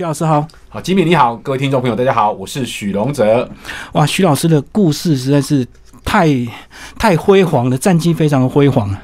徐老师好。好，吉米你好，各位听众朋友大家好，我是许荣哲。哇，徐老师的故事实在是太太辉煌了，战绩非常的辉煌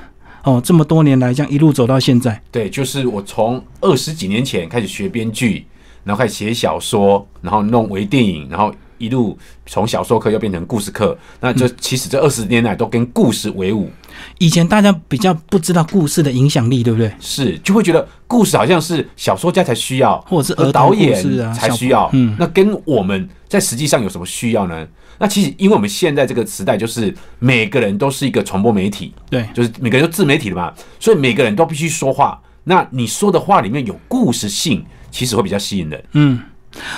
哦，这么多年来，这样一路走到现在。对，就是我从二十几年前开始学编剧，然后开始写小说，然后弄微电影，然后一路从小说课又变成故事课。那就其实这二十年来都跟故事为伍。以前大家比较不知道故事的影响力，对不对？是，就会觉得故事好像是小说家才需要，或者是儿童导演才需要。嗯那跟我们在实际上有什么需要呢？那其实因为我们现在这个时代，就是每个人都是一个传播媒体，对，就是每个人都自媒体的嘛，所以每个人都必须说话。那你说的话里面有故事性，其实会比较吸引人。嗯。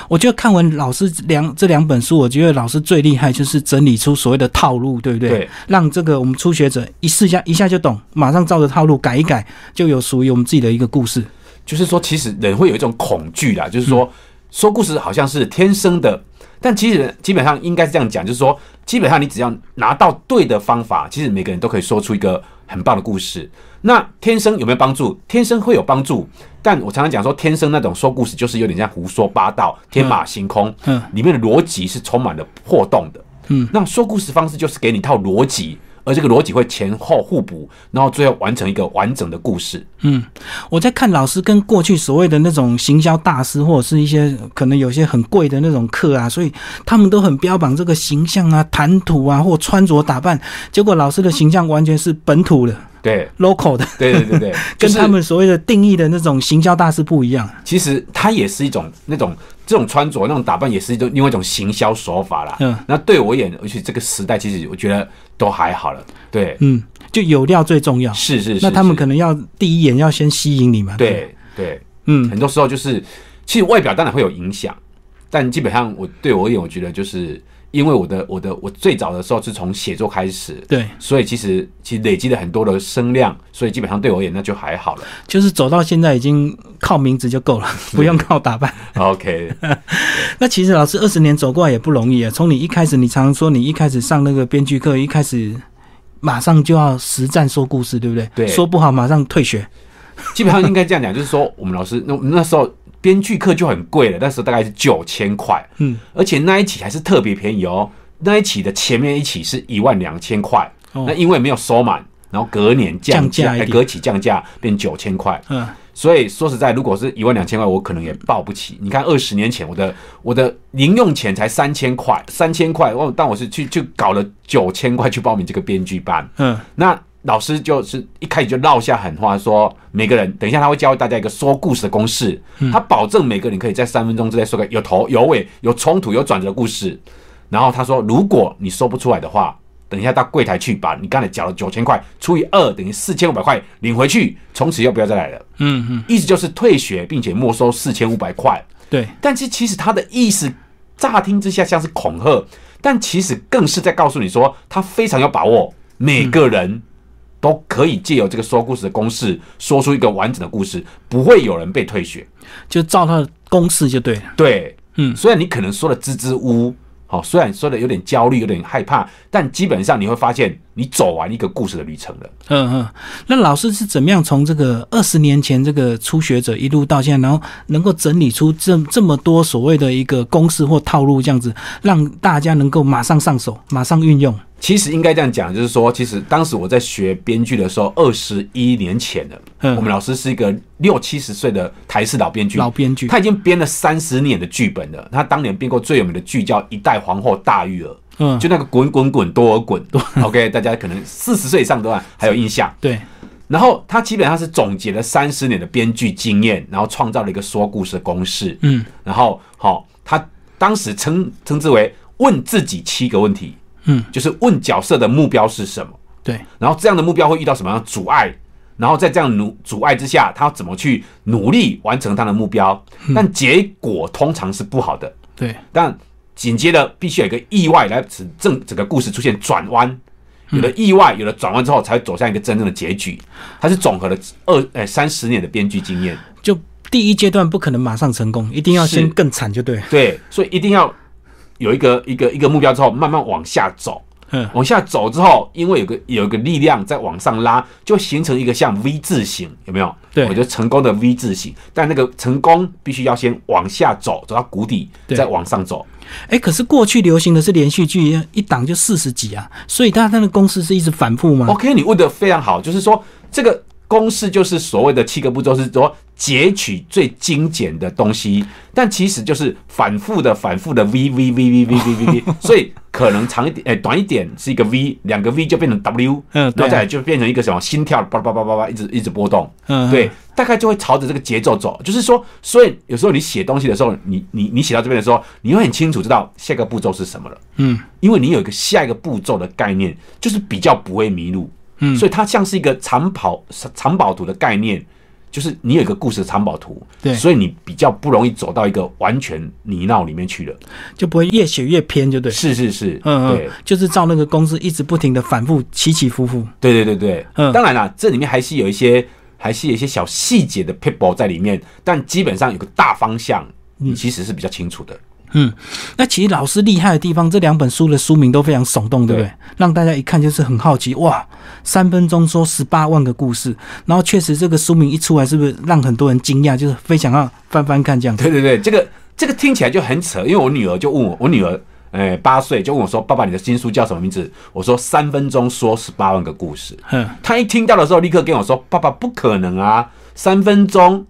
我觉得看完老师两这两本书，我觉得老师最厉害就是整理出所谓的套路，对不对？对，让这个我们初学者一试一下一下就懂，马上照着套路改一改，就有属于我们自己的一个故事。就是说，其实人会有一种恐惧啦，就是说，说故事好像是天生的，但其实基本上应该是这样讲，就是说，基本上你只要拿到对的方法，其实每个人都可以说出一个很棒的故事。那天生有没有帮助？天生会有帮助，但我常常讲说，天生那种说故事就是有点像胡说八道、天马行空，嗯里面的逻辑是充满了破洞的。嗯，那说故事方式就是给你一套逻辑，而这个逻辑会前后互补，然后最后完成一个完整的故事。嗯，我在看老师跟过去所谓的那种行销大师，或者是一些可能有些很贵的那种课啊，所以他们都很标榜这个形象啊、谈吐啊或穿着打扮，结果老师的形象完全是本土的、对，local 的，对对对对，跟他们所谓的定义的那种行销大师不一样。其实它也是一种那种这种穿着、那种打扮，也是一种另外一种行销手法啦。嗯，那对我而言，而且这个时代，其实我觉得都还好了。对，嗯，就有料最重要。是是是。那他们可能要第一眼要先吸引你嘛？不，对对，嗯很多时候就是，其实外表当然会有影响，但基本上我对我而言，我觉得就是因为我的我的我最早的时候是从写作开始，对，所以其实其实累积了很多的声量，所以基本上对我而言那就还好了。就是走到现在已经靠名字就够了，不用靠打扮。OK，那其实老师二十年走过来也不容易啊。从你一开始，你常说你一开始上那个编剧课，一开始马上就要实战说故事，对不对？对说不好马上退学。基本上应该这样讲，就是说我们老师那那时候编剧课就很贵了，那时候大概是九千块，嗯，而且那一期还是特别便宜哦，那一期的前面一期是一万两千块，哦。那因为没有收满，然后隔年降降价隔期降价变九千块，嗯，所以说实在，如果是一万两千块，我可能也报不起。你看二十年前我的我的零用钱才三千块，三千块，我但我是去去搞了九千块去报名这个编剧班，嗯，那老师就是一开始就撂下狠话说，每个人等一下他会教大家一个说故事的公式，他保证每个人可以在三分钟之内说个有头有尾、有冲突、有转折的故事。然后他说，如果你说不出来的话，等一下到柜台去把你刚才缴了九千块除以二等于四千五百块领回去，从此又不要再来了。嗯嗯，意思就是退学，并且没收四千五百块。对，但是其实他的意思乍听之下像是恐吓，但其实更是在告诉你说，他非常有把握，每个人都可以借由这个说故事的公式，说出一个完整的故事，不会有人被退学。就照他的公式就对了。对，嗯虽然你可能说的支支吾吾，好，虽然说的有点焦虑，有点害怕，但基本上你会发现，你走完一个故事的旅程了。嗯嗯，那老师是怎么样从这个二十年前这个初学者一路到现在，然后能够整理出这这么多所谓的一个公式或套路，这样子让大家能够马上上手，马上运用？其实应该这样讲，就是说，其实当时我在学编剧的时候，二十一年前了。嗯我们老师是一个六七十岁的台式老编剧，老编剧，他已经编了三十年的剧本了。他当年编过最有名的剧叫《一代皇后大玉儿》，嗯，就那个滚滚滚多尔滚。OK，大家可能四十岁以上都还有印象。对，然后他基本上是总结了三十年的编剧经验，然后创造了一个说故事的公式。嗯，然后好、他当时称称之为问自己七个问题。嗯，就是问角色的目标是什么，对，然后这样的目标会遇到什么样的阻碍，然后在这样努阻碍之下，他要怎么去努力完成他的目标？但结果通常是不好的，对，但紧接着必须有一个意外来使正整个故事出现转弯。有了意外，有了转弯之后，才会走向一个真正的结局。它是总和了二呃三十年的编剧经验，就第一阶段不可能马上成功，一定要先更惨就对了。对，所以一定要有一个一个一个目标之后，慢慢往下走。嗯往下走之后，因为有个有一个力量在往上拉，就形成一个像 V 字形，有没有？对我觉得成功的 V 字形，但那个成功必须要先往下走，走到谷底，对再往上走。哎，可是过去流行的是连续剧，一档就四十集啊，所以它它的公式是一直反复吗？OK，你问的非常好，就是说这个公式就是所谓的七个步骤，是说截取最精简的东西，但其实就是反复的、反复的 V V V V V V V V，所以可能长一点，哎、短一点是一个 V，两个 V 就变成 W，嗯对啊然后再来就变成一个什么心跳，叭叭叭叭叭，一直一直波动，嗯对，大概就会朝着这个节奏走。就是说，所以有时候你写东西的时候，你你你写到这边的时候，你会很清楚知道下一个步骤是什么了。嗯，因为你有一个下一个步骤的概念，就是比较不会迷路。嗯，所以它像是一个藏宝藏宝图的概念，就是你有一个故事的藏宝图，对所以你比较不容易走到一个完全泥淖里面去了。就不会越写越偏，就对。是是是，嗯对嗯，就是照那个公式一直不停的反复起起伏伏。对对对对，嗯当然啦，这里面还是有一些还是有一些小细节的 people 在里面，但基本上有个大方向，你其实是比较清楚的。嗯，那其实老师厉害的地方，这两本书的书名都非常耸动，对不对？对让大家一看就是很好奇，哇，三分钟说十八万个故事，然后确实这个书名一出来，是不是让很多人惊讶，就是非常要翻翻看这样子？对对对，这个这个听起来就很扯，因为我女儿就问我，我女儿。诶，八岁就问我说：“爸爸，你的新书叫什么名字？”我说：“三分钟说十八万个故事。”嗯，他一听到的时候，立刻跟我说：“爸爸，不可能啊！三分钟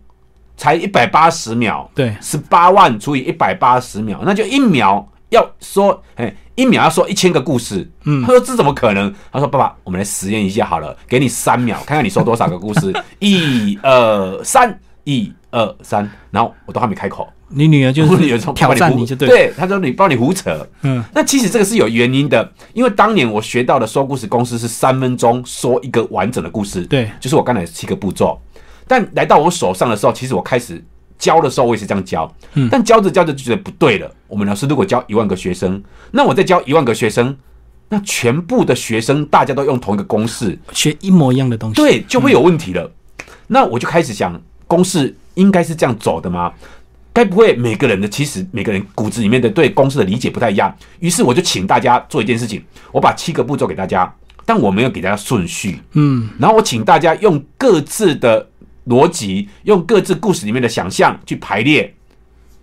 才一百八十秒，对十八万除以一百八十秒，那就一秒要说，哎，一秒要说一千个故事。”嗯，他说：“这怎么可能？”他说：“爸爸，我们来实验一下好了，给你三秒，看看你说多少个故事。一二三，一二三，然后我都还没开口，你女儿就是挑战你就对，对，他说你帮你胡扯。嗯，那其实这个是有原因的，因为当年我学到的说故事公式是三分钟说一个完整的故事，对就是我刚才七个步骤。但来到我手上的时候，其实我开始教的时候，我也是这样教，嗯但教着教着就觉得不对了。我们老师如果教一万个学生，那我再教一万个学生，那全部的学生大家都用同一个公式，学一模一样的东西。对，就会有问题了。那我就开始想，公式应该是这样走的吗？该不会每个人的其实每个人骨子里面的对公式的理解不太一样？于是我就请大家做一件事情，我把七个步骤给大家，但我没有给大家顺序。嗯，然后我请大家用各自的逻辑，用各自故事里面的想象去排列，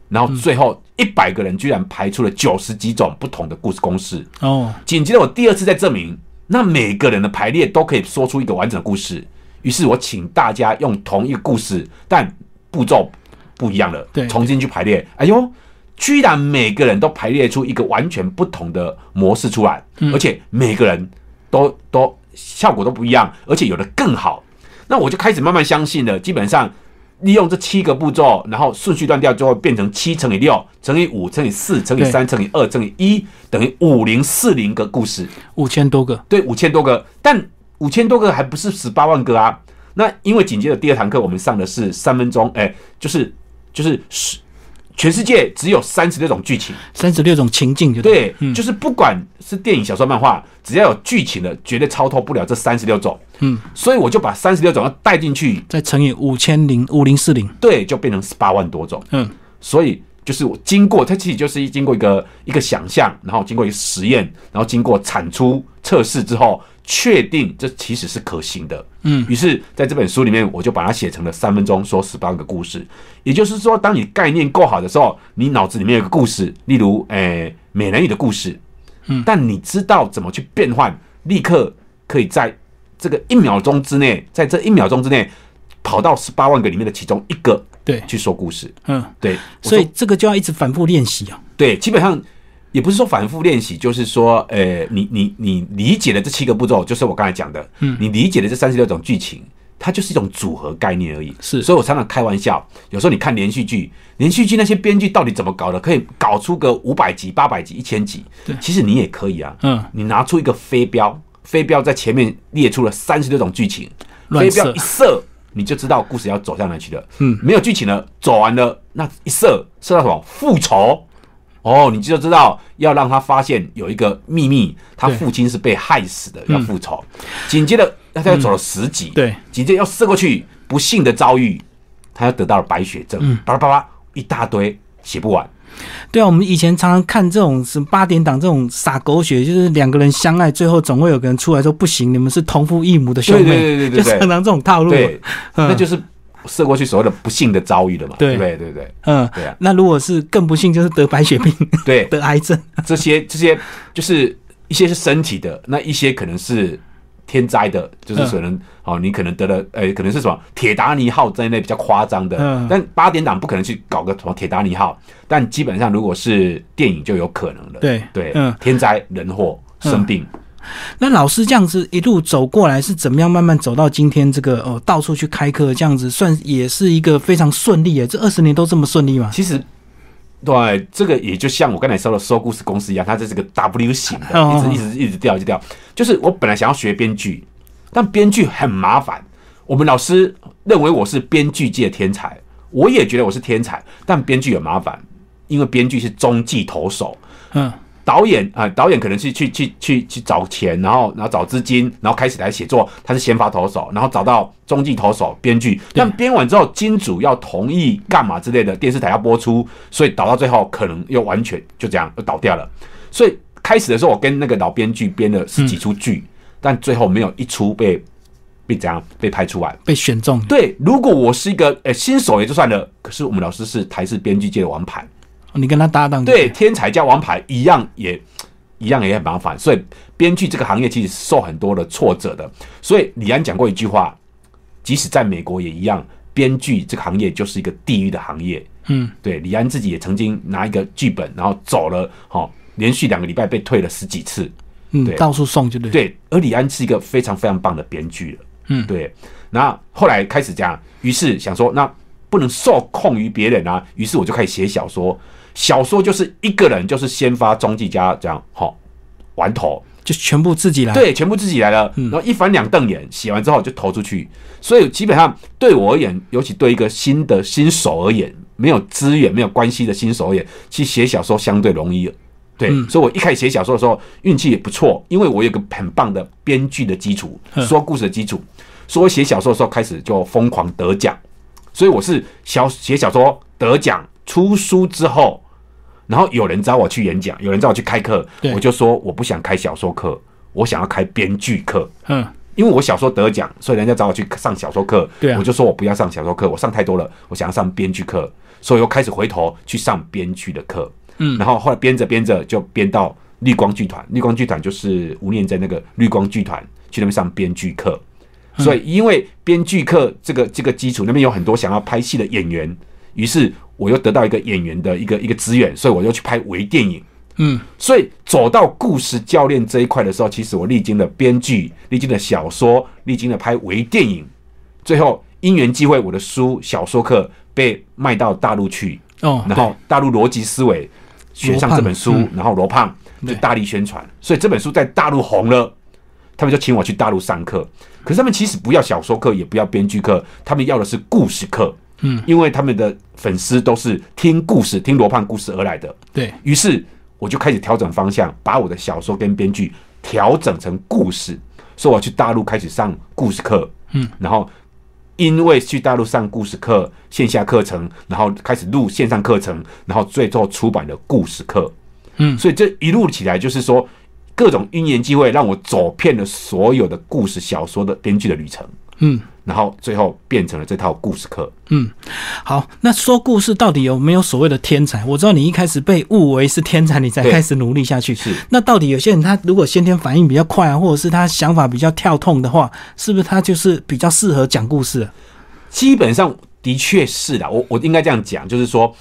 然后最后一百个人居然排出了九十几种不同的故事公式。哦，紧接着我第二次再证明，那每个人的排列都可以说出一个完整的故事。于是我请大家用同一个故事，但步骤不一样了，对重新去排列。哎呦，居然每个人都排列出一个完全不同的模式出来，而且每个人都都效果都不一样，而且有的更好。那我就开始慢慢相信了，基本上。利用这七个步骤，然后顺序断掉，就会变成七乘以六乘以五乘以四乘以对三乘以二乘以一等于五零四零个故事。五千多个，对，五千多个，但五千多个还不是十八万个啊。那因为紧接着第二堂课我们上的是三分钟，哎、就是就是十全世界只有三十六种剧情，三十六种情境就对，嗯。就是不管是电影、小说、漫画，只要有剧情的，绝对超脱不了这三十六种。嗯，所以我就把三十六种要带进去，再乘以五千零五零四零，对，就变成十八万多种。嗯，所以就是我经过，它其实就是经过一个一个想象，然后经过一个实验，然后经过产出测试之后，确定这其实是可行的。嗯，于是在这本书里面，我就把它写成了三分钟说十八个故事。也就是说，当你概念够好的时候，你脑子里面有个故事，例如诶、美人鱼的故事，嗯，但你知道怎么去变换，立刻可以在这个一秒钟之内，在这一秒钟之内跑到十八万个里面的其中一个对，去说故事。嗯，对，所以这个就要一直反复练习啊。对，基本上也不是说反复练习，就是说，呃，你你你理解的这七个步骤，就是我刚才讲的，嗯，你理解的这三十六种剧情，它就是一种组合概念而已。是。所以我常常开玩笑，有时候你看连续剧，连续剧那些编剧到底怎么搞的，可以搞出个五百集、八百集、一千集，对。其实你也可以啊，嗯，你拿出一个飞镖，飞镖在前面列出了三十六种剧情，乱飞镖一射，你就知道故事要走向哪去了。嗯，没有剧情了，走完了，那一射射到什么？复仇？哦，你就知道要让他发现有一个秘密，他父亲是被害死的，要复仇。紧接着，他又走了十集，对，紧接着要射过去，不幸的遭遇，他又得到了白血症，嗯巴拉巴拉一大堆，写不完。对啊，我们以前常常看这种什么八点档这种撒狗血，就是两个人相爱，最后总会有个人出来说不行，你们是同父异母的兄妹，对对对对对就常常这种套路。那就是射过去所谓的不幸的遭遇了嘛，对。对不对？对不对？嗯，对啊，那如果是更不幸，就是得白血病、对，得癌症。这些这些就是一些是身体的，那一些可能是天灾的，就是可能、哦，你可能得了，呃，可能是什么铁达尼号在内比较夸张的，嗯。但八点档不可能去搞个什么铁达尼号，但基本上如果是电影就有可能了，对对，嗯。天灾人祸生病，那老师这样子一路走过来，是怎么样慢慢走到今天这个哦，到处去开课，这样子算也是一个非常顺利耶。这二十年都这么顺利吗？其实。对，这个也就像我刚才说的说故事公司一样，它这是个 W 型的，哦一直一直一直掉，一直掉。就是我本来想要学编剧，但编剧很麻烦。我们老师认为我是编剧界的天才，我也觉得我是天才，但编剧有麻烦，因为编剧是中继投手，嗯，导演啊、导演可能是去去去去找钱，然后然后找资金，然后开始来写作，他是先发投手，然后找到中继投手编剧，但编完之后金主要同意干嘛之类的，电视台要播出，所以导到最后可能又完全就这样又倒掉了。所以开始的时候，我跟那个老编剧编了十几出剧，但最后没有一出被被怎样被拍出来。被选中，对，如果我是一个呃新手也就算了，可是我们老师是台式编剧界的王牌。你跟他搭档，对，，天才加王牌一样也一样也很麻烦，所以编剧这个行业其实受很多的挫折的。所以李安讲过一句话，即使在美国也一样，编剧这个行业就是一个地狱的行业。嗯，对，李安自己也曾经拿一个剧本，然后走了，哦，连续两个礼拜被退了十几次。嗯，对到处送就对。，对，而李安是一个非常非常棒的编剧了。嗯对。那后来开始这样，于是想说，那不能受控于别人啊，于是我就开始写小说。小说就是一个人，就是先发中继加这样，好、玩头，就全部自己来。，对，全部自己来了，然后一翻两瞪眼，写完之后就投出去。所以基本上对我而言，尤其对一个新的新手而言，没有资源、没有关系的新手而言，其实写小说相对容易。对，所以我一开始写小说的时候运气也不错，因为我有个很棒的编剧的基础，说故事的基础，所以我写小说的时候开始就疯狂得奖。所以我是小写小说得奖，出书之后，然后有人找我去演讲，有人找我去开课，我就说我不想开小说课，我想要开编剧课。嗯，因为我小说得奖，所以人家找我去上小说课，对啊。我就说我不要上小说课，我上太多了，我想要上编剧课，所以又开始回头去上编剧的课，嗯。然后后来编着编着就编到绿光剧团，绿光剧团就是吴念真那个绿光剧团去那边上编剧课，嗯所以因为编剧课这个这个基础，那边有很多想要拍戏的演员，于是我又得到一个演员的一个一个资源，所以我又去拍微电影。嗯，所以走到故事教练这一块的时候，其实我历经了编剧，历经了小说，历经了拍微电影，最后因缘际会，我的书小说课被卖到大陆去，哦，然后大陆逻辑思维选上这本书然后罗胖就大力宣传，所以这本书在大陆红了，他们就请我去大陆上课。可是他们其实不要小说课，也不要编剧课，他们要的是故事课。嗯，因为他们的粉丝都是听故事、听罗胖故事而来的。对，于是我就开始调整方向，把我的小说跟编剧调整成故事，所以我去大陆开始上故事课，嗯，然后因为去大陆上故事课线下课程，然后开始录线上课程，然后最后出版的故事课，嗯。所以这一路起来就是说各种因缘机会让我走遍了所有的故事小说的编剧的旅程，嗯。然后最后变成了这套故事课。嗯好，那说故事到底有没有所谓的天才？我知道你一开始被误为是天才，你才开始努力下去。是那到底有些人他如果先天反应比较快啊，或者是他想法比较跳痛的话，是不是他就是比较适合讲故事啊？基本上的确是的，我我应该这样讲，就是说，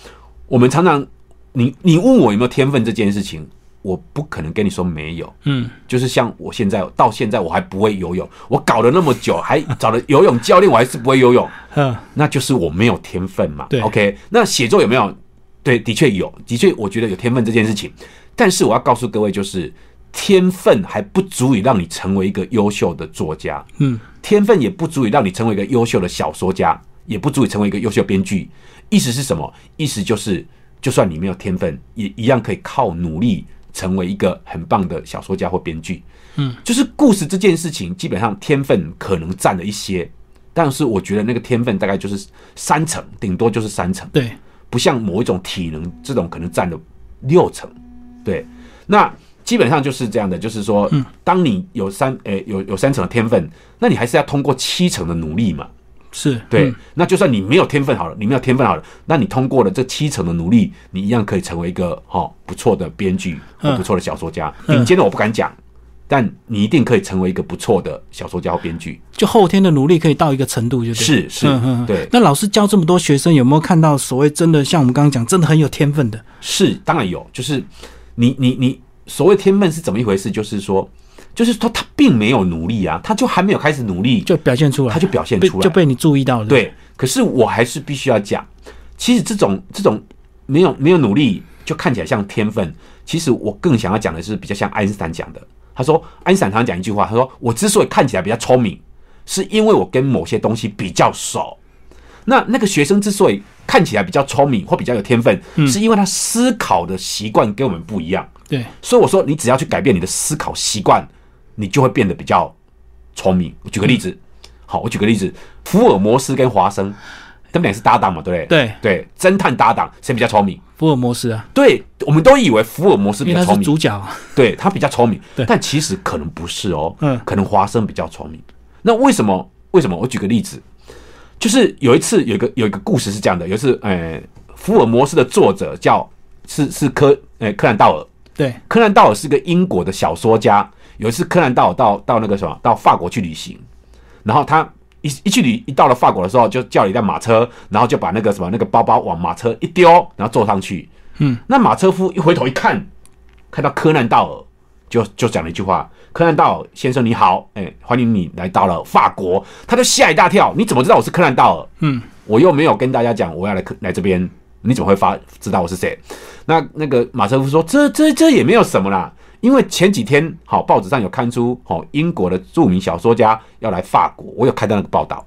我们常常你你问我有没有天分这件事情，我不可能跟你说没有。嗯，就是像我现在到现在我还不会游泳，我搞了那么久，还找了游泳教练，我还是不会游泳，嗯，那就是我没有天分嘛。对，OK，那写作有没有？对，的确有，的确我觉得有天分这件事情，但是我要告诉各位，就是天分还不足以让你成为一个优秀的作家。嗯，天分也不足以让你成为一个优秀的小说家，也不足以成为一个优秀的编剧。意思是什么？意思就是，就算你没有天分，也一样可以靠努力成为一个很棒的小说家或编剧。嗯，就是故事这件事情，基本上天分可能占了一些，但是我觉得那个天分大概就是三成，顶多就是三成。对，不像某一种体能这种可能占了六成，对，那基本上就是这样的，就是说，当你有三诶、有有三成的天分，那你还是要通过七成的努力嘛，是对，嗯那就算你没有天分好了，你没有天分好了，那你通过了这七成的努力，你一样可以成为一个哈、不错的编剧或嗯不错的小说家。嗯顶尖的我不敢讲，但你一定可以成为一个不错的小说家或编剧。就后天的努力可以到一个程度，就对是是对那老师教这么多学生，有没有看到所谓真的像我们刚刚讲，真的很有天分的？是，当然有，就是你你你所谓天分是怎么一回事？就是说，就是说他并没有努力啊，他就还没有开始努力，就表现出来，他就表现出来就被你注意到了。，对，可是我还是必须要讲，其实这种这种没有没有努力就看起来像天分，其实我更想要讲的是比较像爱因斯坦讲的。他说，爱因斯坦常常讲一句话，他说我之所以看起来比较聪明，是因为我跟某些东西比较熟。那那个学生之所以看起来比较聪明或比较有天分，是因为他思考的习惯跟我们不一样。对，所以我说，你只要去改变你的思考习惯，你就会变得比较聪明。我举个例子，好，我举个例子，福尔摩斯跟华生，他们俩是搭档嘛，对不对？对对，侦探搭档，谁比较聪明？福尔摩斯啊，对，我们都以为福尔摩斯比较聪明，主角啊。对他比较聪明，但其实可能不是哦，嗯可能华生比较聪明。那为什么？为什么？我举个例子，就是有一次有一个有一个故事是这样的，有一次，呃，福尔摩斯的作者叫是是柯呃柯南道尔，对，柯南道尔是个英国的小说家。有一次，柯南道尔到到那个什么，到法国去旅行，然后他一一去旅一到了法国的时候，就叫了一辆马车，然后就把那个什么那个包包往马车一丢，然后坐上去。嗯，那马车夫一回头一看，看到柯南道尔，就就讲了一句话：“柯南道尔先生你好，哎、欢迎你来到了法国。”他就吓一大跳，你怎么知道我是柯南道尔？嗯，我又没有跟大家讲我要来客来这边，你怎么会发知道我是谁？那那个马车夫说：“这这这也没有什么啦，因为前几天好报纸上有刊出，好英国的著名小说家要来法国，我有看到那个报道。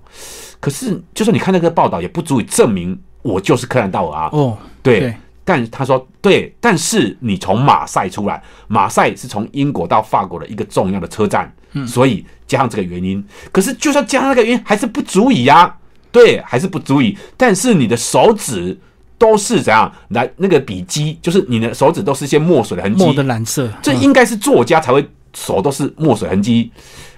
可是就算你看那个报道，也不足以证明我就是柯南道尔啊。哦，对，对但他说对，但是你从马赛出来，马赛是从英国到法国的一个重要的车站，所以加上这个原因，可是就算加上那个原因，还是不足以呀、对，还是不足以。但是你的手指都是怎样来那个笔迹，就是你的手指都是一些墨水的痕迹，墨的染色，嗯这应该是作家才会手都是墨水痕迹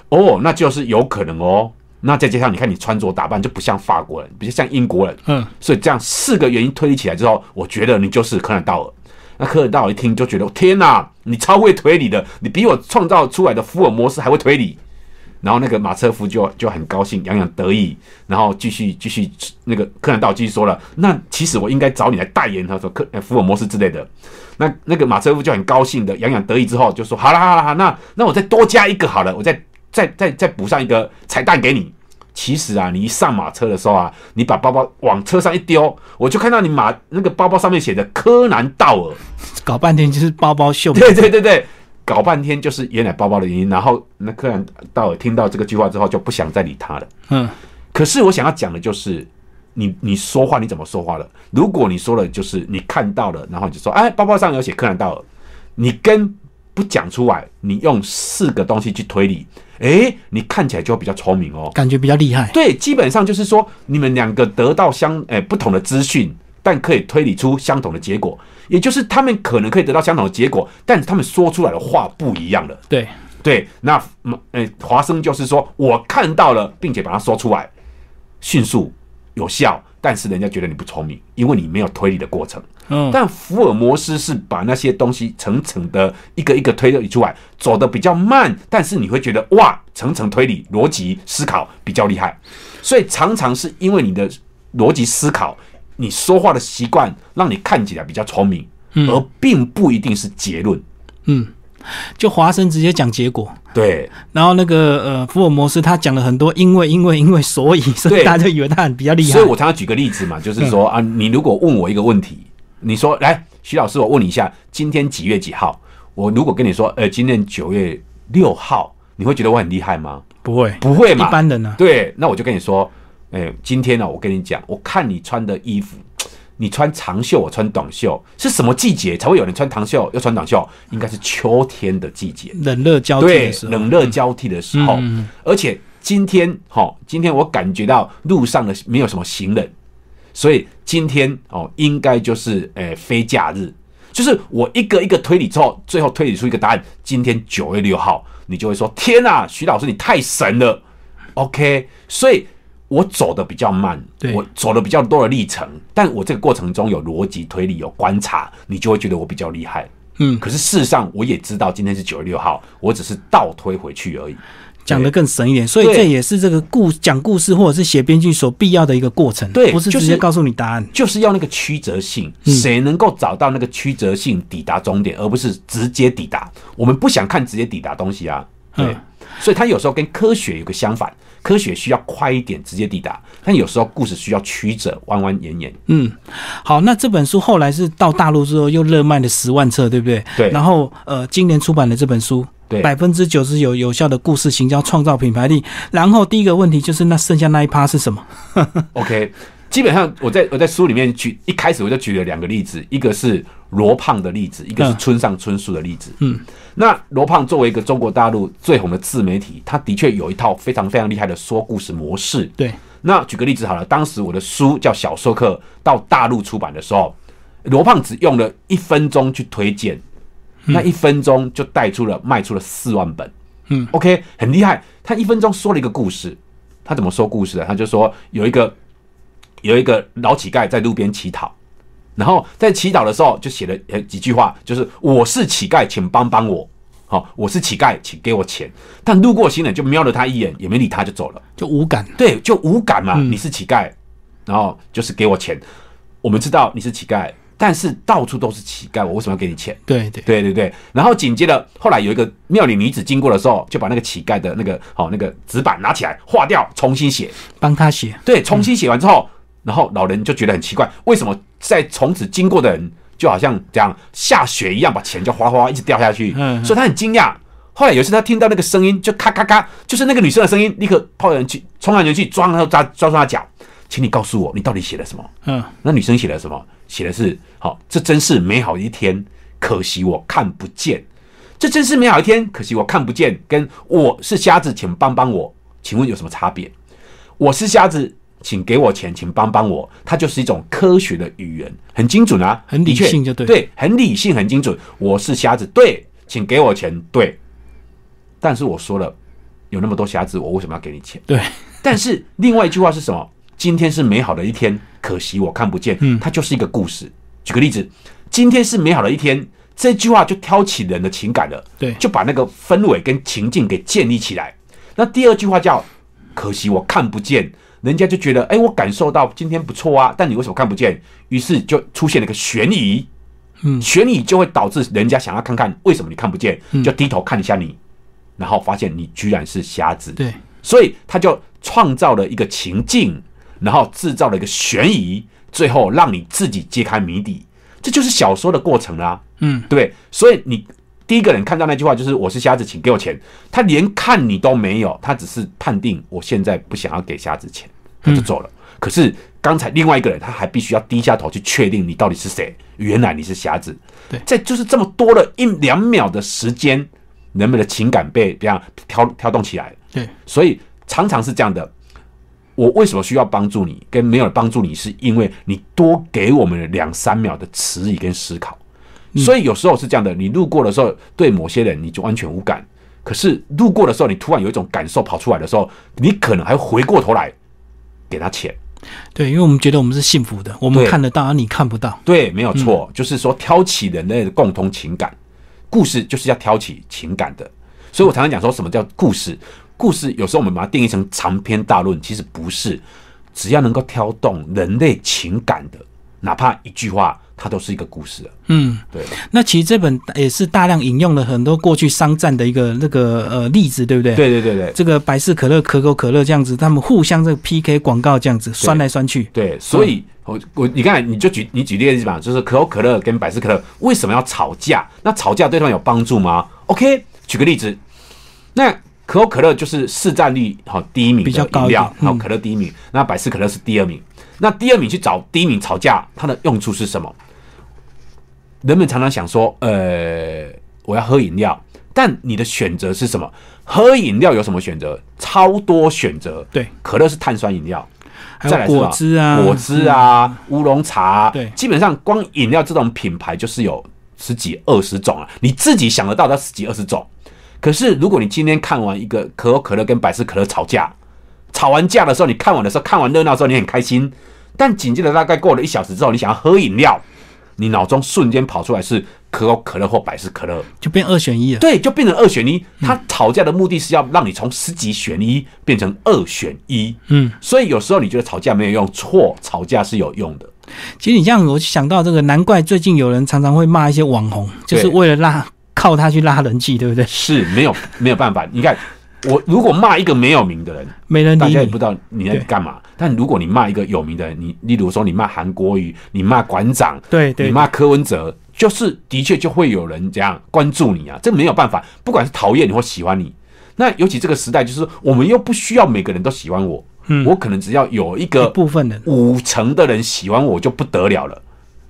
哦，那就是有可能哦。那再加上你看你穿着打扮就不像法国人，比较像英国人，嗯，所以这样四个原因推理起来之后，我觉得你就是柯南道尔。那柯南道尔一听就觉得天哪，你超会推理的，你比我创造出来的福尔摩斯还会推理。然后那个马车夫就就很高兴，洋洋得意，然后继续继续那个柯南道尔继续说了，那其实我应该找你来代言，他说柯呃福尔摩斯之类的。那那个马车夫就很高兴的洋洋得意之后就说，好了好了好，那那我再多加一个好了，我再再再再补上一个彩蛋给你。其实啊，你一上马车的时候啊，你把包包往车上一丢，我就看到你马那个包包上面写的柯南道尔。搞半天就是包包秀。对对对对，搞半天就是原来包包的原因。然后那柯南道尔听到这个句话之后，就不想再理他了。嗯，可是我想要讲的就是，你你说话你怎么说话的？如果你说了就是你看到了，然后你就说，哎，包包上有写柯南道尔，你跟不讲出来，你用四个东西去推理，哎，你看起来就会比较聪明哦。感觉比较厉害。对，基本上就是说，你们两个得到相诶、不同的资讯，但可以推理出相同的结果，也就是他们可能可以得到相同的结果，但他们说出来的话不一样了。对，对，那嗯诶，华生就是说我看到了，并且把它说出来，迅速有效，但是人家觉得你不聪明，因为你没有推理的过程。嗯，但福尔摩斯是把那些东西层层的一个一个推理出来，走的比较慢，但是你会觉得哇，层层推理、逻辑思考比较厉害，所以常常是因为你的逻辑思考，你说话的习惯，让你看起来比较聪明，而并不一定是结论。嗯，就华生直接讲结果，对然后那个呃福尔摩斯他讲了很多因为因为因为所以，所以大家就以为他很比较厉害所以。我常常举个例子嘛，就是说啊，你如果问我一个问题，你说来，徐老师，我问你一下，今天几月几号？我如果跟你说，呃，今天九月六号，你会觉得我很厉害吗？不会，不会嘛？一般人呢、对，那我就跟你说，哎、今天呢、我跟你讲，我看你穿的衣服，你穿长袖，我穿短袖，是什么季节才会有人穿长袖又穿短袖？应该是秋天的季节。冷热交替对的时，候，冷热交替的时候，嗯而且今天哈，今天我感觉到路上的没有什么行人，所以今天哦，应该就是诶、非假日，就是我一个一个推理之后，最后推理出一个答案，今天九月六号，你就会说天呐、徐老师你太神了，OK，所以。我走的比较慢，对我走了比较多的历程，但我这个过程中有逻辑推理，有观察，你就会觉得我比较厉害。嗯，可是事实上，我也知道今天是九月六号，我只是倒推回去而已。讲的更神一点，所以这也是这个故讲故事或者是写编剧所必要的一个过程，对不是就是直接告诉你答案。就是要那个曲折性，嗯谁能够找到那个曲折性抵达终点，而不是直接抵达。我们不想看直接抵达东西啊，对，嗯所以它有时候跟科学有个相反，科学需要快一点直接抵达，但有时候故事需要曲折弯弯延延。嗯，好，那这本书后来是到大陆之后又热卖了十万册，对不对？对然后呃，今年出版的这本书，对百分之九十有有效的故事行销创造品牌力。然后第一个问题就是，那剩下那一趴是什么？OK，基本上我在我在书里面举一开始我就举了两个例子，一个是罗胖的例子，一个是嗯村上春树的例子。嗯，那罗胖作为一个中国大陆最红的自媒体，他的确有一套非常非常厉害的说故事模式。对，那举个例子好了，当时我的书叫《小说课》到大陆出版的时候，罗胖只用了一分钟去推荐，那一分钟就带出了卖出了四万本。嗯，OK，很厉害。他一分钟说了一个故事，他怎么说故事的？他就说有一个有一个老乞丐在路边乞讨，然后在乞讨的时候就写了呃几句话，就是我是乞丐，请帮帮我。好、我是乞丐，请给我钱。但路过行人就瞄了他一眼，也没理他，就走了。就无感。对，就无感嘛。嗯你是乞丐，然后就是给我钱。我们知道你是乞丐，但是到处都是乞丐，我为什么要给你钱？对对，对对对。然后紧接着，后来有一个妙龄女子经过的时候，就把那个乞丐的那个好、那个纸板拿起来划掉，重新写。帮他写。对，重新写完之后，然后老人就觉得很奇怪，为什么在从此经过的人就好像这样下雪一样，把钱就哗哗一直掉下去？嗯嗯所以他很惊讶。后来有一次他听到那个声音，就咔咔咔，就是那个女生的声音，立刻跑人去冲上前去抓，然后抓抓住她脚，请你告诉我，你到底写了什么？嗯，那女生写了什么？写的是好，这真是美好的一天，可惜我看不见。这真是美好一天，可惜我看不见。跟我是瞎子，请帮帮我，请问有什么差别？我是瞎子，请给我钱，请帮帮我。它就是一种科学的语言，很精准啊，很理性就对对，很理性，很精准。我是瞎子，对，请给我钱，对。但是我说了，有那么多瞎子，我为什么要给你钱？对，但是另外一句话是什么？今天是美好的一天，可惜我看不见。嗯它就是一个故事。举个例子，今天是美好的一天，这句话就挑起人的情感了，对就把那个氛围跟情境给建立起来。那第二句话叫“可惜我看不见”，人家就觉得，哎、我感受到今天不错啊，但你为什么看不见？于是就出现了一个悬疑，嗯悬疑就会导致人家想要看看为什么你看不见，就低头看一下你，然后发现你居然是瞎子。对，所以他就创造了一个情境，然后制造了一个悬疑，最后让你自己揭开谜底。这就是小说的过程啦、嗯，对？所以你第一个人看到那句话就是“我是瞎子，请给我钱”，他连看你都没有，他只是判定我现在不想要给瞎子钱，他就走了。可是刚才另外一个人，他还必须要低下头去确定你到底是谁，原来你是瞎子。对在就是这么多了一两秒的时间，人们的情感被这样挑挑动起来。对，所以常常是这样的。我为什么需要帮助你，跟没有帮助你，是因为你多给我们两三秒的迟疑跟思考。所以有时候是这样的，你路过的时候，对某些人你就完全无感，可是路过的时候，你突然有一种感受跑出来的时候，你可能还回过头来给他钱。对，因为我们觉得我们是幸福的，我们看得到，而你看不到。对，没有错，就是说挑起人类的共同情感，故事就是要挑起情感的。所以我常常讲说什么叫故事？故事有时候我们把它定义成长篇大论，其实不是，只要能够挑动人类情感的，哪怕一句话，它都是一个故事了。嗯，对，那其实这本也是大量引用了很多过去商战的一个那个呃例子，对不对？。对对对对这个百事可乐、可口可乐这样子，他们互相这个 PK 广告这样子酸来酸去。对，所以我我你看，你就举你举例子嘛，就是可口可乐跟百事可乐为什么要吵架？那吵架对他们有帮助吗？OK，举个例子，那可口可乐就是市占率好第一名的比较高饮料，然后可乐第一名，那百事可乐是第二名。那第二名去找第一名吵架，它的用处是什么？人们常常想说，呃，我要喝饮料，但你的选择是什么？喝饮料有什么选择？超多选择。对，可乐是碳酸饮料，还有果汁啊，果汁啊，乌龙茶，对，基本上光饮料这种品牌就是有十几二十种啊，你自己想得到的十几二十种。可是如果你今天看完一个可口可乐跟百事可乐吵架，吵完架的时候，你看完的时候，看完热闹之后，你很开心，但紧接着大概过了一小时之后，你想要喝饮料，你脑中瞬间跑出来是可口可乐或百事可乐，就变二选一了。对，就变成二选一。他吵架的目的是要让你从十几选一变成二选一。嗯，所以有时候你觉得吵架没有用，错，吵架是有用的。其实你这样，我就想到这个，难怪最近有人常常会骂一些网红，就是为了拉靠他去拉人气，对不对？是没有没有办法。你看，我如果骂一个没有名的人，没人理你大家也不知道你在干嘛。但如果你骂一个有名的人，你例如说你骂韩国瑜，你骂馆长，对对你骂柯文哲，就是的确就会有人这样关注你啊。这没有办法，不管是讨厌你或喜欢你，那尤其这个时代，就是我们又不需要每个人都喜欢我，嗯我可能只要有一一个部分人，五成的人喜欢我就不得了了。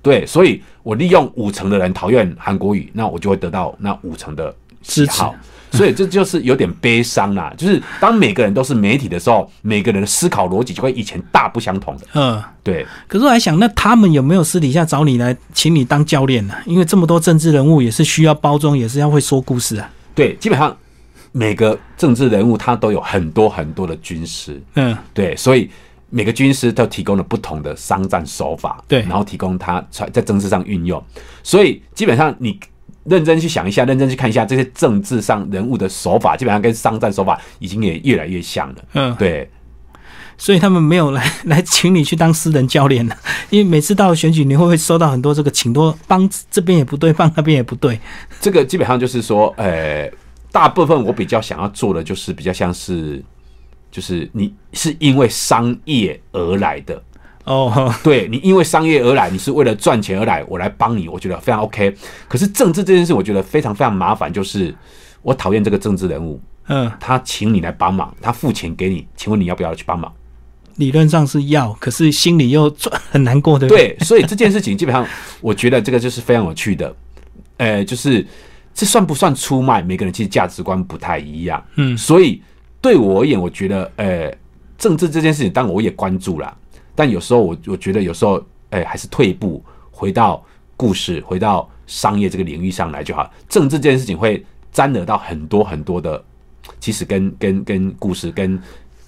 对，所以我利用五成的人讨厌韩国语，那我就会得到那五成的喜支持好。所以这就是有点悲伤啦，就是当每个人都是媒体的时候，每个人的思考逻辑就跟以前大不相同的。嗯。对，可是我还想，那他们有没有私底下找你来，请你当教练呢、因为这么多政治人物也是需要包装，也是要会说故事啊。对，基本上每个政治人物他都有很多很多的军师，嗯，对，所以每个军师都提供了不同的商战手法，对。然后提供他在在政治上运用，所以基本上你认真去想一下，认真去看一下这些政治上人物的手法，基本上跟商战手法已经也越来越像了，嗯对。所以他们没有来 来请你去当私人教练呢、因为每次到选举，你会不会收到很多这个请多帮这边也不对，帮那边也不对？这个基本上就是说，呃，大部分我比较想要做的就是比较像是，就是你是因为商业而来的，哦，对你因为商业而来，你是为了赚钱而来，我来帮你，我觉得非常 OK。可是政治这件事，我觉得非常非常麻烦，就是我讨厌这个政治人物，嗯，他请你来帮忙，他付钱给你，请问你要不要去帮忙？理论上是要，可是心里又很难过，对不对？对，所以这件事情基本上，我觉得这个就是非常有趣的，呃，就是这算不算出卖？每个人其实价值观不太一样，嗯所以对我而言，我觉得，呃，政治这件事情，当然我也关注啦，但有时候我我觉得有时候，哎、还是退一步，回到故事，回到商业这个领域上来就好。政治这件事情会沾惹到很多很多的，其实跟跟跟故事跟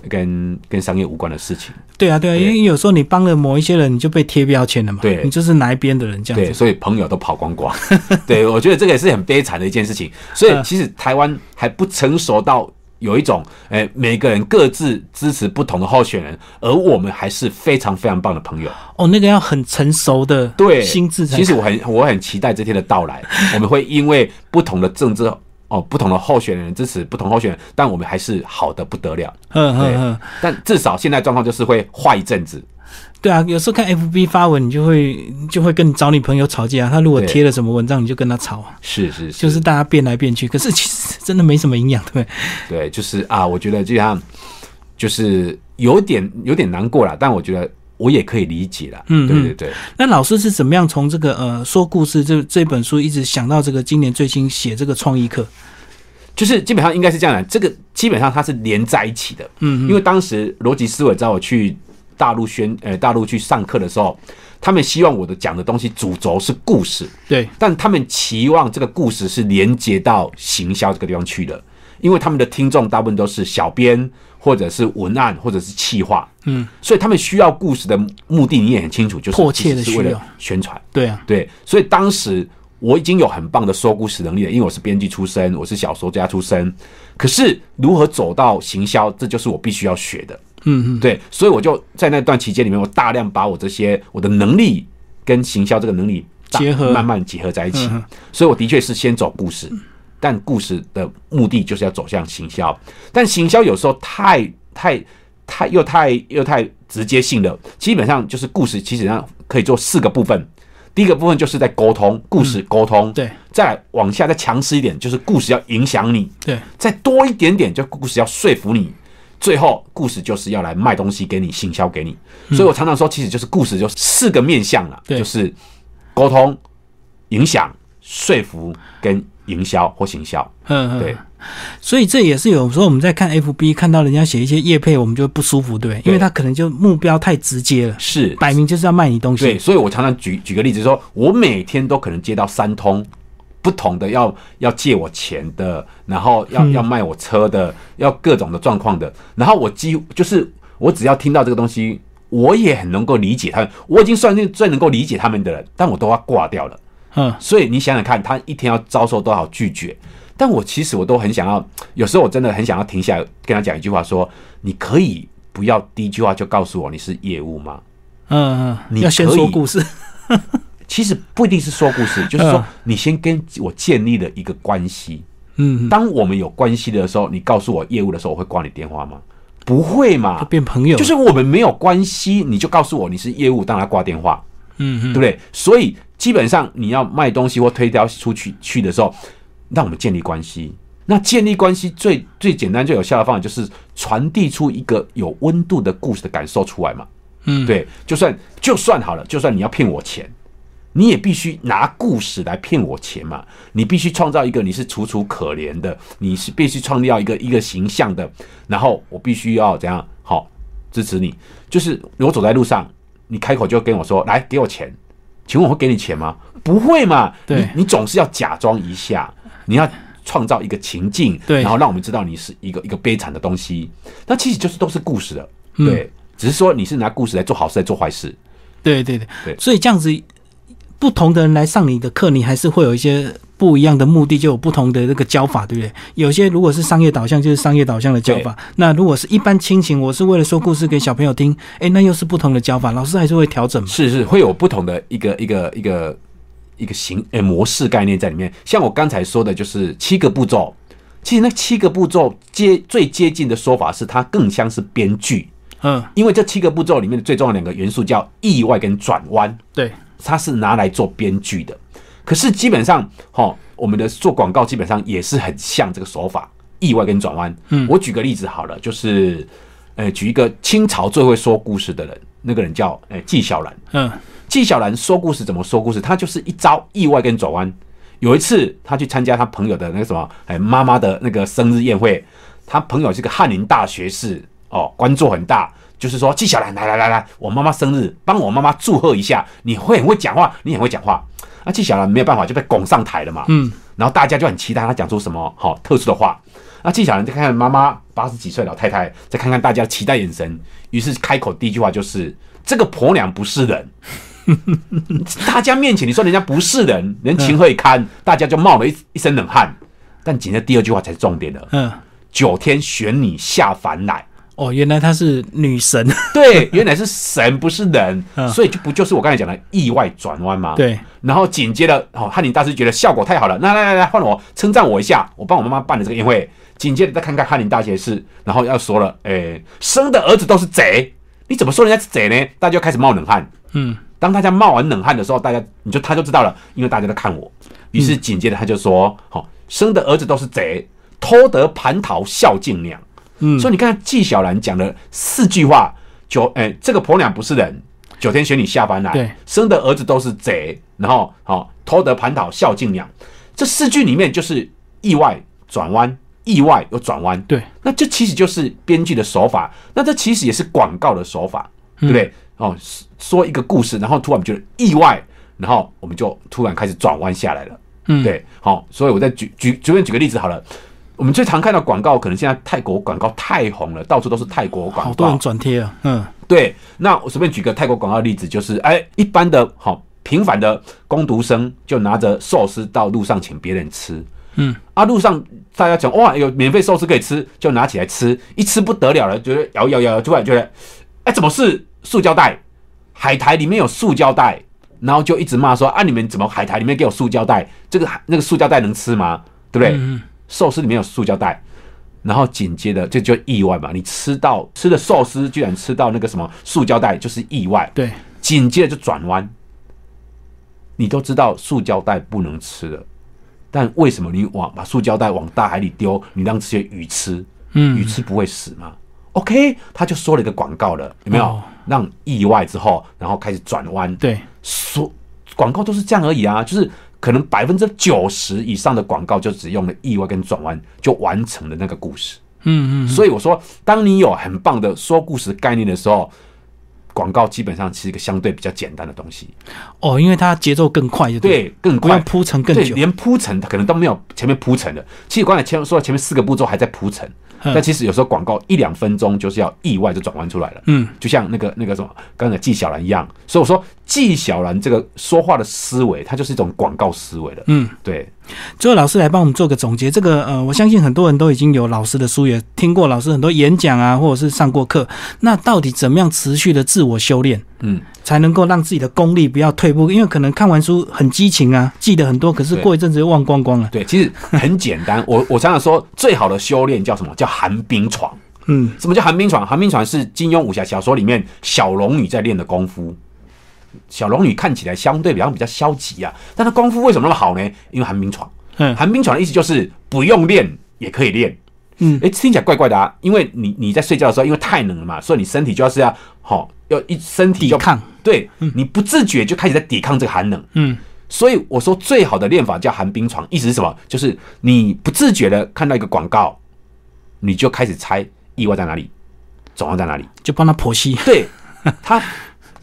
跟跟商业无关的事情。对啊，对啊，因为有时候你帮了某一些人，你就被贴标签了嘛。对你就是哪一边的人这样对，子。所以朋友都跑光光。对，我觉得这个也是很悲惨的一件事情。所以嗯其实台湾还不成熟到有一种，哎、每个人各自支持不同的候选人，而我们还是非常非常棒的朋友。哦，那个要很成熟的对，心智才其实我很我很期待这天的到来，我们会因为不同的政治。哦，不同的候选人支持不同候选人，但我们还是好的不得了。嗯嗯嗯，但至少现在状况就是会坏一阵子。对啊，有时候看 FB 发文，你就会就会跟你找你朋友吵架。他如果对贴了什么文章，你就跟他吵啊，是是是，就是大家变来变去。可是其实真的没什么营养，对不对？对，就是啊，我觉得基本上就是有点有点难过了，但我觉得我也可以理解了。嗯嗯对对对，那老师是怎么样从这个呃说故事这这本书一直想到这个今年最新写这个创意课？就是基本上应该是这样的，这个基本上它是连在一起的。嗯因为当时逻辑思维找我去大陆宣呃大陆去上课的时候，他们希望我的讲的东西主轴是故事，对，但他们期望这个故事是连接到行销这个地方去的，因为他们的听众大部分都是小编或者是文案或者是企划，嗯，所以他们需要故事的目的你也很清楚，就是迫切的需要宣传。对啊，对，所以当时我已经有很棒的说故事能力了，因为我是编辑出身，我是小说家出身。可是如何走到行销，这就是我必须要学的。嗯嗯，对，所以我就在那段期间里面，我大量把我这些我的能力跟行销这个能力结合慢慢结合在一起。嗯所以我的确是先走故事，但故事的目的就是要走向行销。但行销有时候太太太又太又太直接性了，基本上就是故事其实上可以做四个部分。第一个部分就是在沟通，故事沟通，对再来往下再强势一点，就是故事要影响你，对，再多一点点，就故事要说服你。最后，故事就是要来卖东西给你，行销给你。所以我常常说，其实就是故事就四个面向了，就是沟通、影响、说服跟营销或行销。嗯，嗯对，所以这也是有时候我们在看 FB 看到人家写一些业配，我们就不舒服，对？因为他可能就目标太直接了，是摆明就是要卖你东西对，西。所以我常常举举个例子说，我每天都可能接到三通不同的要要借我钱的，然后要、要卖我车的，要各种的状况的，然后我几乎就是我只要听到这个东西，我也很能够理解他们，我已经算是最能够理解他们的人，但我都要挂掉了。嗯，所以你想想看，他一天要遭受多少拒绝？但我其实我都很想要，有时候我真的很想要停下来跟他讲一句话说你可以不要第一句话就告诉我你是业务吗？嗯嗯，你要先说故事。其实不一定是说故事，就是说嗯你先跟我建立了一个关系。嗯，当我们有关系的时候，你告诉我业务的时候，我会挂你电话吗？不会就嘛？变朋友。就是我们没有关系，你就告诉我你是业务，当然挂电话，嗯嗯对不对？所以基本上你要卖东西或推销出去去的时候，让我们建立关系。那建立关系最最简单最有效的方法就是传递出一个有温度的故事的感受出来嘛。嗯，对，就算就算好了，就算你要骗我钱，你也必须拿故事来骗我钱嘛。你必须创造一个你是楚楚可怜的，你是必须创造一个一个形象的，然后我必须要怎样好支持你。就是我走在路上，你开口就跟我说来给我钱，请问我会给你钱吗？不会嘛？对你你总是要假装一下，你要。创造一个情境，对然后让我们知道你是一个一个悲惨的东西，那其实就是都是故事的，嗯对，只是说你是拿故事来做好事，来做坏事，对对对对所以这样子，不同的人来上你的课，你还是会有一些不一样的目的，就有不同的这个教法，对不对？有些如果是商业导向，就是商业导向的教法；那如果是一般亲情，我是为了说故事给小朋友听，诶，那又是不同的教法，老师还是会调整嘛。是是会有不同的一个一个一个一个形呃模式概念在里面。像我刚才说的，就是七个步骤。其实那七个步骤接最接近的说法是，它更像是编剧，嗯，因为这七个步骤里面的最重要的两个元素叫意外跟转弯，对，它是拿来做编剧的。可是基本上，哈，我们的做广告基本上也是很像这个手法，意外跟转弯。嗯，我举个例子好了，就是，呃，举一个清朝最会说故事的人，那个人叫呃纪晓岚。嗯纪晓岚说故事怎么说故事？他就是一招意外跟转弯。有一次，他去参加他朋友的那个什么，哎，妈妈的那个生日宴会，他朋友是个翰林大学士，哦，官做很大。就是说，纪晓岚，来来来来，我妈妈生日，帮我妈妈祝贺一下。你会很会讲话，你很会讲话。那纪晓岚没有办法，就被拱上台了嘛。嗯，然后大家就很期待他讲出什么好、特殊的话。那纪晓岚再看看妈妈八十几岁老太太，再看看大家的期待眼神，于是开口第一句话就是：“这个婆娘不是人。”大家面前你说人家不是人，人情何以堪？大家就冒了一一身冷汗。但紧接着第二句话才是重点了：嗯，九天玄女下凡来。哦，原来她是女神。对，原来是神不是人，嗯所以就不就是我刚才讲的意外转弯吗？。对，然后紧接着，哦，翰林大师觉得效果太好了，那来来来，换我称赞我一下，我帮我妈妈办的这个宴会。紧接着再看看翰林大学士，然后要说了，诶，生的儿子都是贼，你怎么说人家是贼呢？大家就开始冒冷汗。嗯，当大家冒完冷汗的时候，大家你就他就知道了，因为大家都看我。于是紧接着他就说，好、生的儿子都是贼，偷得蟠桃孝敬娘。嗯。所以你看纪晓岚讲了四句话，九哎、这个婆娘不是人，九天玄女下凡来，对，生的儿子都是贼，然后好、偷得蟠桃孝敬娘，这四句里面就是意外转弯，意外又转弯，对，那这其实就是编剧的手法，那这其实也是广告的手法，对不对？哦，说一个故事，然后突然觉得意外，然后我们就突然开始转弯下来了。嗯，对，好、所以我再举举随便举个例子好了。我们最常看到广告，可能现在泰国广告太红了，到处都是泰国广告好多人告。转贴啊。嗯对，那我随便举个泰国广告的例子，就是哎，一般的好、平凡的工读生就拿着寿司到路上请别人吃。嗯，啊，路上大家讲哇，有免费寿司可以吃，就拿起来吃，一吃不得了了，觉得摇摇摇，突然觉得，哎，怎么是塑胶袋？海苔里面有塑胶袋，然后就一直骂说啊，你们怎么海苔里面给我塑胶袋？这个那个塑胶袋能吃吗？对不对？嗯寿司里面有塑胶袋，然后紧接着这就意外嘛，你吃到吃的寿司居然吃到那个什么塑胶袋，就是意外。对，紧接着就转弯，你都知道塑胶袋不能吃的，但为什么你往把塑胶袋往大海里丢，你让这些鱼吃？嗯鱼吃不会死吗？OK，他就说了一个广告了，有没有？哦让意外之后，然后开始转弯。对，说广告都是这样而已啊，就是可能百分之九十以上的广告就只用了意外跟转弯就完成了那个故事。嗯嗯，所以我说，当你有很棒的说故事概念的时候，广告基本上是一个相对比较简单的东西。哦，因为它节奏更快，就对更快不用。铺陈更对，久。连铺陈可能都没有前面铺陈的。其实刚才前说到前面四个步骤还在铺陈，嗯但其实有时候广告一两分钟就是要意外就转弯出来了。嗯，就像那个那个什么刚才纪晓岚一样，所以我说纪晓岚这个说话的思维，它就是一种广告思维的。嗯，对，最后老师来帮我们做个总结。这个呃，我相信很多人都已经有老师的书，也听过老师很多演讲啊，或者是上过课。那到底怎么样持续的自我修炼，嗯，才能够让自己的功力不要退步？因为可能看完书很激情啊，记得很多，可是过一阵子就忘光光了。对，其实很简单。我我常常说，最好的修炼叫什么？叫寒冰床。嗯，什么叫寒冰床？寒冰床是金庸武侠小说里面小龙女在练的功夫。小龙女看起来相对比较比较消极啊，但她功夫为什么那么好呢？因为寒冰床。嗯寒冰床的意思就是不用练也可以练。嗯诶，听起来怪怪的啊，因为你你在睡觉的时候，因为太冷了嘛，所以你身体就要是要好、要一身体就抵抗。对，你不自觉就开始在抵抗这个寒冷。嗯所以我说最好的练法叫寒冰床，意思是什么？就是你不自觉的看到一个广告，你就开始猜意外在哪里，转弯在哪里。就帮他剖析。对他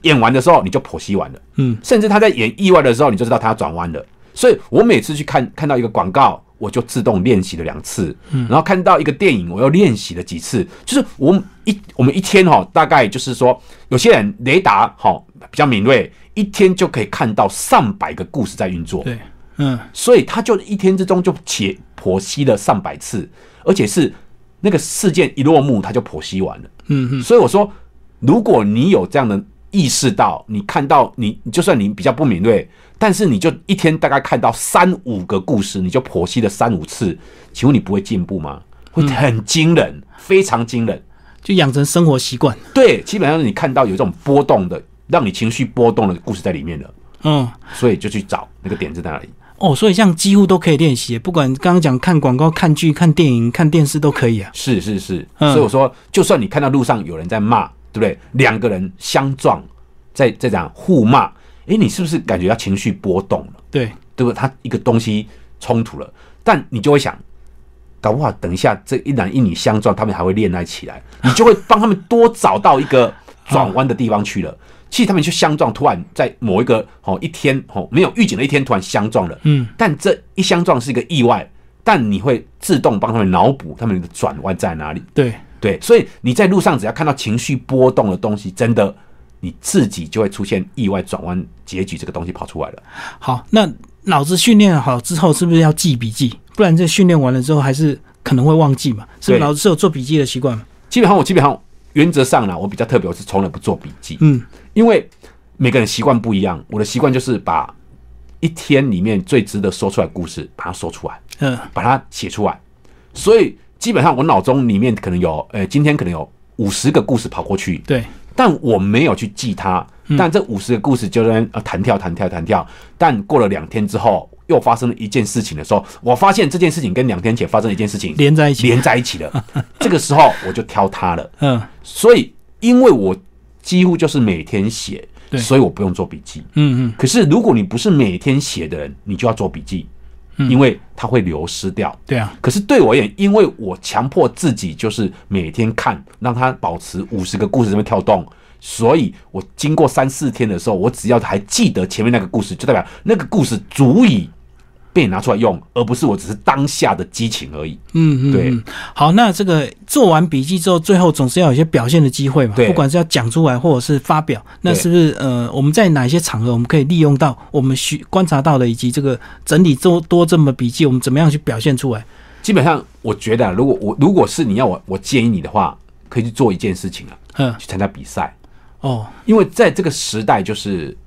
演完的时候，你就剖析完了。嗯，甚至他在演意外的时候，你就知道他要转弯了。所以我每次去看看到一个广告，我就自动练习了两次。嗯，然后看到一个电影，我又练习了几次。就是我一我们一天哈、大概就是说，有些人雷达哈、比较敏锐，一天就可以看到上百个故事在运作。对，嗯所以他就一天之中就且剖析了上百次，而且是那个事件一落幕，他就剖析完了。嗯嗯，所以我说，如果你有这样的意识到，你看到你就算你比较不敏锐，但是你就一天大概看到三五个故事，你就剖析了三五次，请问你不会进步吗？会很惊人，非常惊人。就养成生活习惯。对，基本上是你看到有这种波动的，让你情绪波动的故事在里面了，嗯。所以就去找那个点在哪里。哦，所以像几乎都可以练习，不管刚刚讲看广告、看剧、看电影、看电视都可以啊。是是是，嗯所以我说，就算你看到路上有人在骂，对不对？两个人相撞，在在讲互骂，哎，你是不是感觉到情绪波动了？对，对不对？他一个东西冲突了，但你就会想，搞不好等一下这一男一女相撞，他们还会恋爱起来，你就会帮他们多找到一个转弯的地方去了。其实他们就相撞，突然在某一个哦一天哦没有预警的一天突然相撞了，嗯，但这一相撞是一个意外，但你会自动帮他们脑补他们的转弯在哪里。对，对，所以你在路上只要看到情绪波动的东西，真的你自己就会出现意外转弯结局这个东西跑出来了。好，那脑子训练好之后，是不是要记笔记？不然这训练完了之后，还是可能会忘记嘛？是不是对老师是有做笔记的习惯嘛？基本上我基本上原则上呢，我比较特别，我是从来不做笔记，嗯，因为每个人习惯不一样。我的习惯就是把一天里面最值得说出来的故事，把它说出来，嗯，把它写出来。所以基本上我脑中里面可能有，呃，今天可能有五十个故事跑过去，对，但我没有去记它。但这五十个故事就在呃弹跳弹跳弹跳。但过了两天之后，又发生了一件事情的时候，我发现这件事情跟两天前发生的一件事情连在一起。连在一起了。这个时候我就挑它了。嗯所以因为我几乎就是每天写，所以我不用做笔记。嗯嗯，可是如果你不是每天写的人，你就要做笔记，因为它会流失掉。对啊，可是对我而言，因为我强迫自己就是每天看，让它保持五十个故事这么跳动，所以我经过三四天的时候，我只要还记得前面那个故事，就代表那个故事足以被你拿出来用，而不是我只是当下的激情而已。嗯嗯，对嗯。好，那这个做完笔记之后，最后总是要有一些表现的机会嘛，对不管是要讲出来或者是发表，那是不是呃，我们在哪一些场合我们可以利用到我们需观察到的，以及这个整理多多这么笔记，我们怎么样去表现出来？基本上，我觉得啊如果我如果是你要我，我建议你的话，可以去做一件事情啊，嗯，去参加比赛。哦，因为在这个时代，就是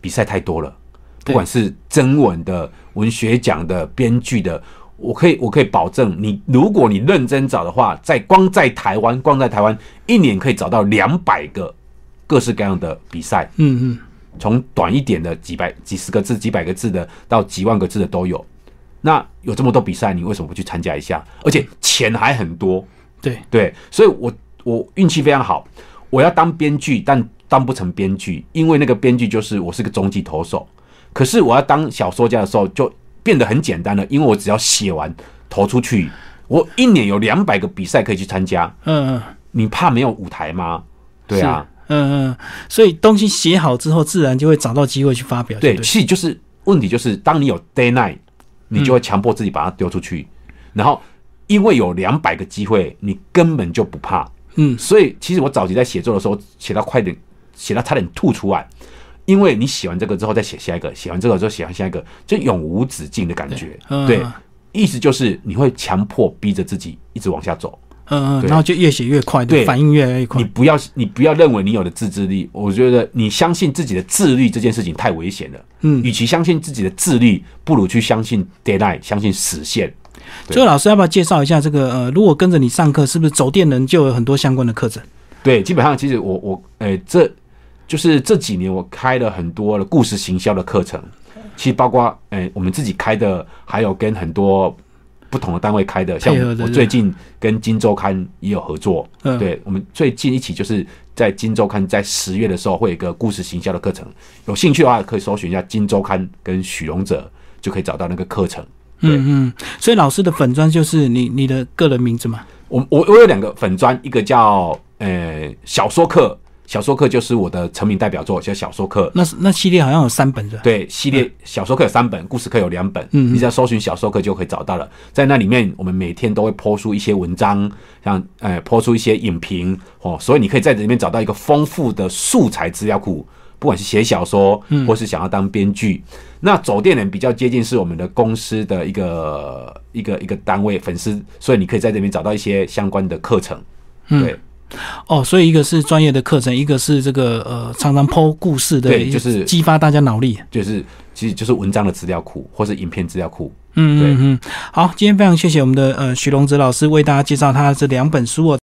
比赛太多了，不管是征文的、文学奖的、编剧的，我可以我可以保证你，如果你认真找的话，在光在台湾，光在台湾一年可以找到两百个各式各样的比赛，嗯嗯，从短一点的几百、几十个字、几百个字的，到几万个字的都有。那有这么多比赛，你为什么不去参加一下？而且钱还很多，对，对，所以我我运气非常好，我要当编剧，但当不成编剧，因为那个编剧就是我是个中继投手，可是我要当小说家的时候，就变得很简单了，因为我只要写完投出去，我一年有两百个比赛可以去参加。嗯嗯，你怕没有舞台吗？对啊，嗯嗯，所以东西写好之后，自然就会找到机会去发表。对，对，其实就是问题就是，当你有 day night，你就会强迫自己把它丢出去，然后因为有两百个机会，你根本就不怕。嗯所以其实我早期在写作的时候，写到快点，写到差点吐出来，因为你写完这个之后再写下一个，写完这个之后写完下一个，就永无止境的感觉。嗯对，意思就是你会强迫逼着自己一直往下走。嗯嗯，然后就越写越快，对反应越来越快你。不要，你不要认为你有了自制力，我觉得你相信自己的自律这件事情太危险了。嗯与其相信自己的自律，不如去相信 deadline，相信实现。对最后，老师要不要介绍一下这个呃，如果跟着你上课，是不是走电人就有很多相关的课程？对，基本上其实我我诶、这就是这几年我开了很多的故事行销的课程，其实包括诶、我们自己开的，还有跟很多不同的单位开的，像我最近跟金周刊也有合作。嗯，，对，我们最近一起就是在金周刊在十月的时候会有一个故事行销的课程，有兴趣的话可以搜寻一下金周刊跟许荣哲，就可以找到那个课程。嗯嗯，所以老师的粉砖就是你你的个人名字吗？我我我有两个粉砖，一个叫呃小说课，小说课就是我的成名代表作，叫小说课。那那系列好像有三本的。对，系列小说课有三本，故事课有两本，嗯嗯你只要搜寻小说课就可以找到了。在那里面，我们每天都会抛出一些文章，像呃抛出一些影评哦，所以你可以在里面找到一个丰富的素材资料库。不管是写小说，或是想要当编剧，那走电人比较接近是我们的公司的一个一个一个单位粉丝，所以你可以在这边找到一些相关的课程。对，哦，所以一个是专业的课程，一个是这个呃常常剖故事的，对就是激发大家脑力。就是其实就是文章的资料库或是影片资料库。嗯对嗯嗯，好，今天非常谢谢我们的呃徐龙哲老师为大家介绍他这两本书哦。